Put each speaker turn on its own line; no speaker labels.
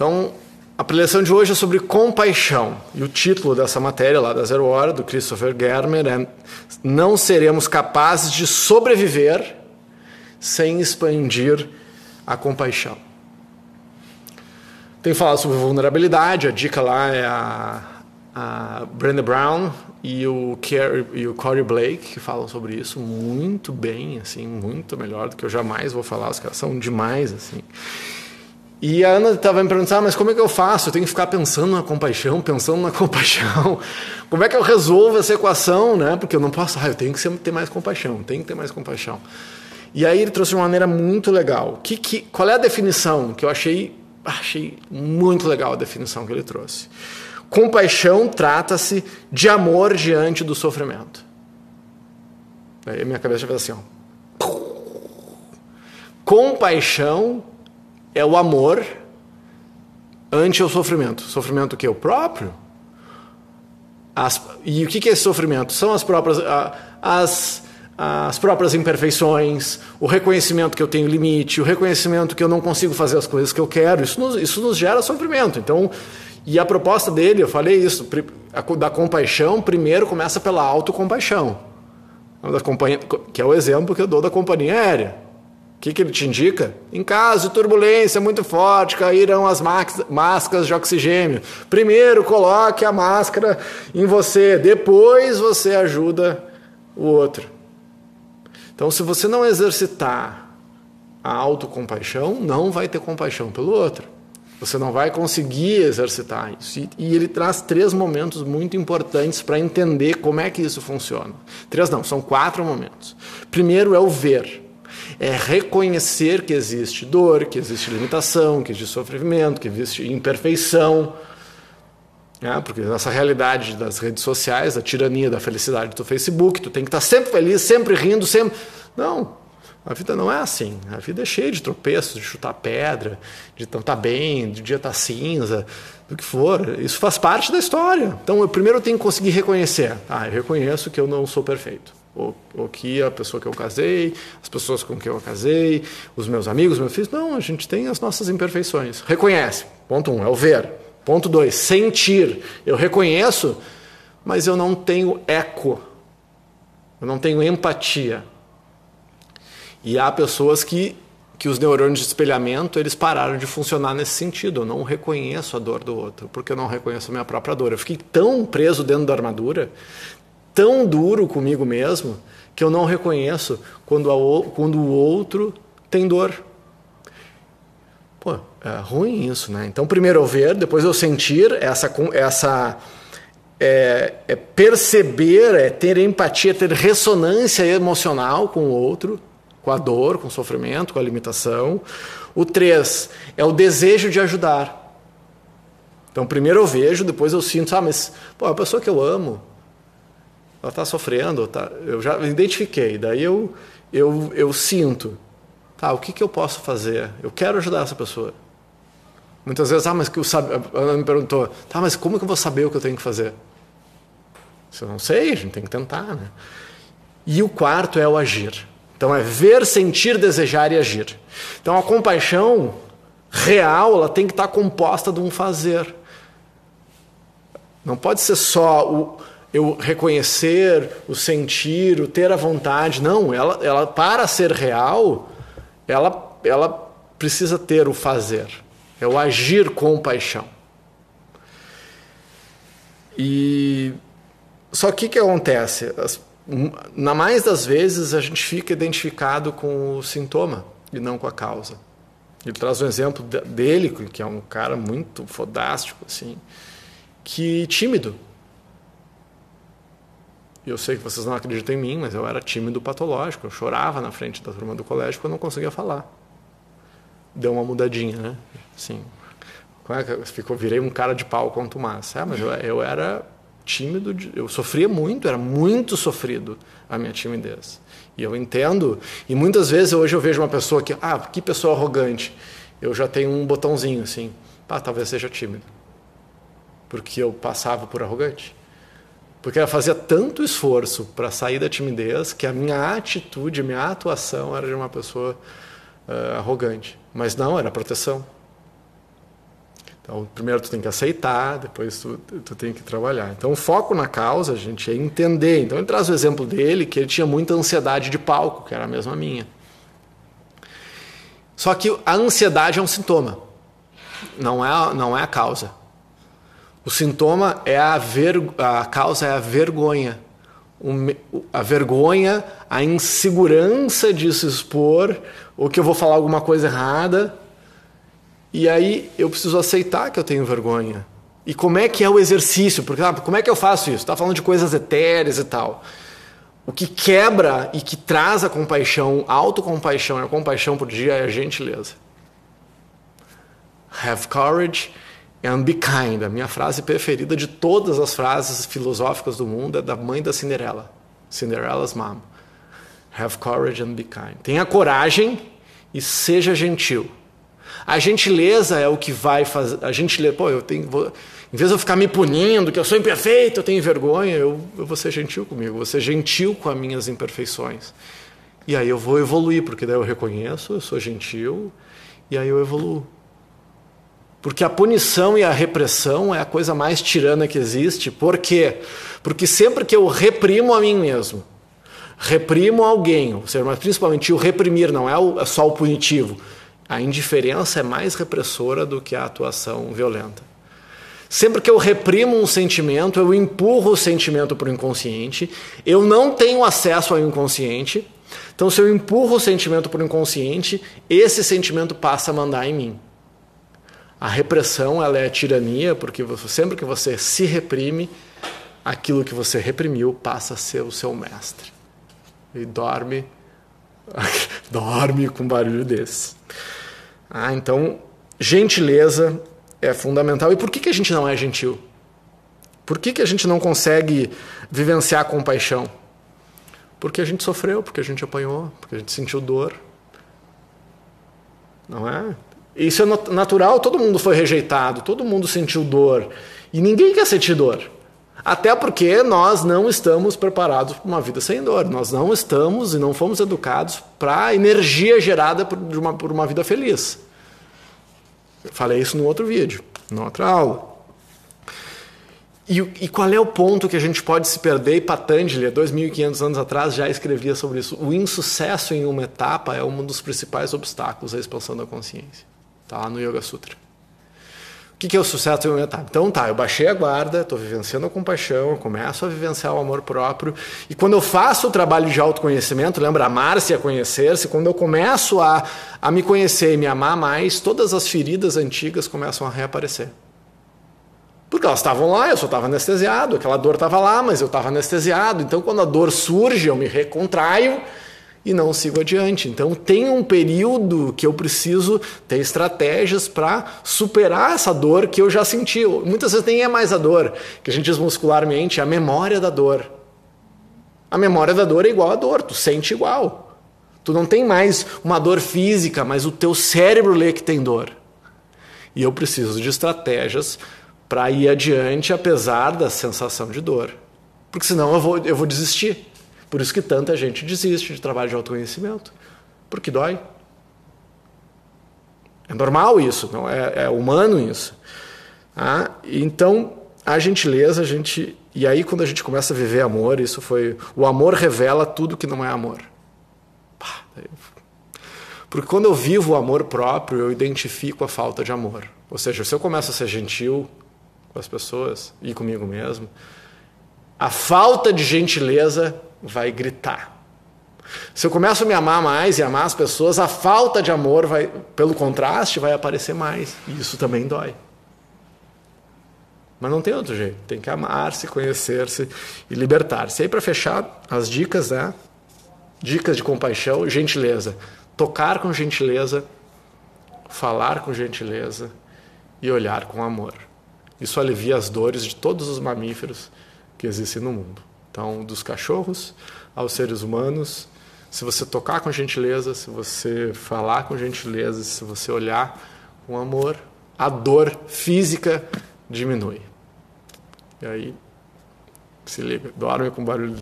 Então, a preleção de hoje é sobre compaixão. E o título dessa matéria lá da Zero Hora, do Christopher Germer, é Não seremos capazes de sobreviver sem expandir a compaixão. Tem falado sobre vulnerabilidade, a dica lá é a, a Brenda Brown e o, Kerry, e o Corey Blake que falam sobre isso muito bem, assim, muito melhor do que eu jamais vou falar, os caras são demais, assim. E a Ana estava me perguntando, ah, mas como é que eu faço? Eu tenho que ficar pensando na compaixão, pensando na compaixão. Como é que eu resolvo essa equação, né? Porque eu não posso, ah, eu tenho que ter mais compaixão, tenho que ter mais compaixão. E aí ele trouxe de uma maneira muito legal. Que, que, qual é a definição que eu achei, achei muito legal a definição que ele trouxe? Compaixão trata-se de amor diante do sofrimento. Aí minha cabeça fez assim, ó. Compaixão é o amor ante o sofrimento. Sofrimento que é o próprio. As, e o que é esse sofrimento? São as próprias as, as próprias imperfeições, o reconhecimento que eu tenho limite, o reconhecimento que eu não consigo fazer as coisas que eu quero. Isso nos, isso nos gera sofrimento. Então, e a proposta dele, eu falei isso, da compaixão, primeiro começa pela autocompaixão, que é o exemplo que eu dou da companhia aérea. O que, que ele te indica? Em caso de turbulência muito forte, cairão as máscaras de oxigênio. Primeiro coloque a máscara em você, depois você ajuda o outro. Então, se você não exercitar a autocompaixão, não vai ter compaixão pelo outro. Você não vai conseguir exercitar isso. E, ele traz três momentos muito importantes para entender como é que isso funciona. Três não, são quatro momentos. Primeiro é o ver é reconhecer que existe dor, que existe limitação, que existe sofrimento, que existe imperfeição. Né? Porque nessa realidade das redes sociais, da tirania da felicidade do Facebook, tu tem que estar sempre feliz, sempre rindo, sempre. Não, a vida não é assim. A vida é cheia de tropeços, de chutar pedra, de não estar bem, de dia estar cinza, do que for. Isso faz parte da história. Então, eu primeiro tenho que conseguir reconhecer. Ah, eu reconheço que eu não sou perfeito ou, ou que a pessoa que eu casei, as pessoas com quem eu casei, os meus amigos, meus filhos. Não, a gente tem as nossas imperfeições. Reconhece. Ponto um, é o ver. Ponto dois, sentir. Eu reconheço, mas eu não tenho eco. Eu não tenho empatia. E há pessoas que que os neurônios de espelhamento eles pararam de funcionar nesse sentido. Eu não reconheço a dor do outro, porque eu não reconheço a minha própria dor. Eu fiquei tão preso dentro da armadura tão duro comigo mesmo que eu não reconheço quando, a, quando o outro tem dor. Pô, é ruim isso, né? Então, primeiro eu ver, depois eu sentir essa, essa é, é perceber, é ter empatia, ter ressonância emocional com o outro, com a dor, com o sofrimento, com a limitação. O três é o desejo de ajudar. Então, primeiro eu vejo, depois eu sinto, ah, mas pô, a pessoa que eu amo, ela está sofrendo, tá, eu já identifiquei, daí eu, eu, eu sinto, tá, o que, que eu posso fazer? Eu quero ajudar essa pessoa. Muitas vezes, ah, mas que eu sabe, a Ana me perguntou, tá, mas como que eu vou saber o que eu tenho que fazer? Se eu não sei, a gente tem que tentar, né? E o quarto é o agir. Então é ver, sentir, desejar e agir. Então a compaixão real, ela tem que estar composta de um fazer. Não pode ser só o, eu reconhecer, o sentir, o ter a vontade. Não, ela, ela para ser real, ela, ela precisa ter o fazer, é o agir com paixão. E só que o que acontece? As, na mais das vezes a gente fica identificado com o sintoma e não com a causa. Ele traz um exemplo dele, que é um cara muito fodástico, assim, que tímido eu sei que vocês não acreditam em mim, mas eu era tímido patológico. Eu chorava na frente da turma do colégio porque eu não conseguia falar. Deu uma mudadinha, né? Sim. É ficou, virei um cara de pau com o Tomás. É, mas eu, eu era tímido, eu sofria muito, era muito sofrido a minha timidez. E eu entendo, e muitas vezes hoje eu vejo uma pessoa que, ah, que pessoa arrogante. Eu já tenho um botãozinho assim, ah, talvez seja tímido. Porque eu passava por arrogante. Porque ela fazia tanto esforço para sair da timidez que a minha atitude, a minha atuação era de uma pessoa uh, arrogante. Mas não, era proteção. Então, primeiro tu tem que aceitar, depois tu, tu tem que trabalhar. Então, o foco na causa, gente, é entender. Então, ele traz o exemplo dele, que ele tinha muita ansiedade de palco, que era a mesma minha. Só que a ansiedade é um sintoma, não é, não é a causa. O sintoma é a, ver, a causa é a vergonha. a vergonha, a insegurança de se expor, ou que eu vou falar alguma coisa errada, e aí eu preciso aceitar que eu tenho vergonha. E como é que é o exercício? Porque ah, como é que eu faço isso? Está falando de coisas etéreas e tal. O que quebra e que traz a compaixão, a autocompaixão e a compaixão por dia é a gentileza. Have courage and be kind. A minha frase preferida de todas as frases filosóficas do mundo é da mãe da Cinderela. Cinderella's mom. Have courage and be kind. Tenha coragem e seja gentil. A gentileza é o que vai fazer. A gentileza, pô, eu tenho. Vou, em vez de eu ficar me punindo, que eu sou imperfeito, eu tenho vergonha, eu, eu vou ser gentil comigo, vou ser gentil com as minhas imperfeições. E aí eu vou evoluir, porque daí eu reconheço, eu sou gentil, e aí eu evoluo. Porque a punição e a repressão é a coisa mais tirana que existe. Por quê? Porque sempre que eu reprimo a mim mesmo, reprimo alguém, ou seja, mas principalmente o reprimir não é só o punitivo, a indiferença é mais repressora do que a atuação violenta. Sempre que eu reprimo um sentimento, eu empurro o sentimento para o inconsciente, eu não tenho acesso ao inconsciente. Então, se eu empurro o sentimento para o inconsciente, esse sentimento passa a mandar em mim. A repressão ela é tirania, porque sempre que você se reprime, aquilo que você reprimiu passa a ser o seu mestre. E dorme, dorme com barulho desse. Ah, então, gentileza é fundamental. E por que, que a gente não é gentil? Por que, que a gente não consegue vivenciar compaixão? Porque a gente sofreu, porque a gente apanhou, porque a gente sentiu dor. Não é? Isso é natural, todo mundo foi rejeitado, todo mundo sentiu dor. E ninguém quer sentir dor. Até porque nós não estamos preparados para uma vida sem dor. Nós não estamos e não fomos educados para a energia gerada por uma, por uma vida feliz. Eu falei isso no outro vídeo, na outra aula. E, e, qual é o ponto que a gente pode se perder? E Patanjali, há 2.500 anos atrás, já escrevia sobre isso. O insucesso em uma etapa é um dos principais obstáculos à expansão da consciência. Está lá no Yoga Sutra que, que é o sucesso uma etapa? Então tá, eu baixei a guarda, estou vivenciando a compaixão, começo a vivenciar o amor próprio. E quando eu faço o trabalho de autoconhecimento, lembra amar-se a conhecer-se, quando eu começo a, a me conhecer e me amar mais, todas as feridas antigas começam a reaparecer. Porque elas estavam lá, eu só estava anestesiado, aquela dor estava lá, mas eu estava anestesiado. Então quando a dor surge, eu me recontraio e não sigo adiante. Então tem um período que eu preciso ter estratégias para superar essa dor que eu já senti. Muitas vezes nem é mais a dor, que a gente diz muscularmente, é a memória da dor. A memória da dor é igual à dor, tu sente igual. Tu não tem mais uma dor física, mas o teu cérebro lê que tem dor. E eu preciso de estratégias para ir adiante apesar da sensação de dor. Porque senão eu vou, eu vou desistir. Por isso que tanta gente desiste de trabalho de autoconhecimento, porque dói. É normal isso, não é, é humano isso. Ah, então, a gentileza, a gente. E aí, quando a gente começa a viver amor, isso foi. O amor revela tudo que não é amor. Porque quando eu vivo o amor próprio, eu identifico a falta de amor. Ou seja, se eu começo a ser gentil com as pessoas e comigo mesmo, a falta de gentileza vai gritar. Se eu começo a me amar mais e amar as pessoas, a falta de amor vai, pelo contraste, vai aparecer mais. E isso também dói. Mas não tem outro jeito. Tem que amar-se, conhecer-se e libertar-se. E aí, para fechar, as dicas, né? Dicas de compaixão, gentileza. Tocar com gentileza, falar com gentileza e olhar com amor. Isso alivia as dores de todos os mamíferos que existem no mundo. Então, dos cachorros aos seres humanos, se você tocar com gentileza, se você falar com gentileza, se você olhar com amor, a dor física diminui. E aí, se liga, dorme com barulho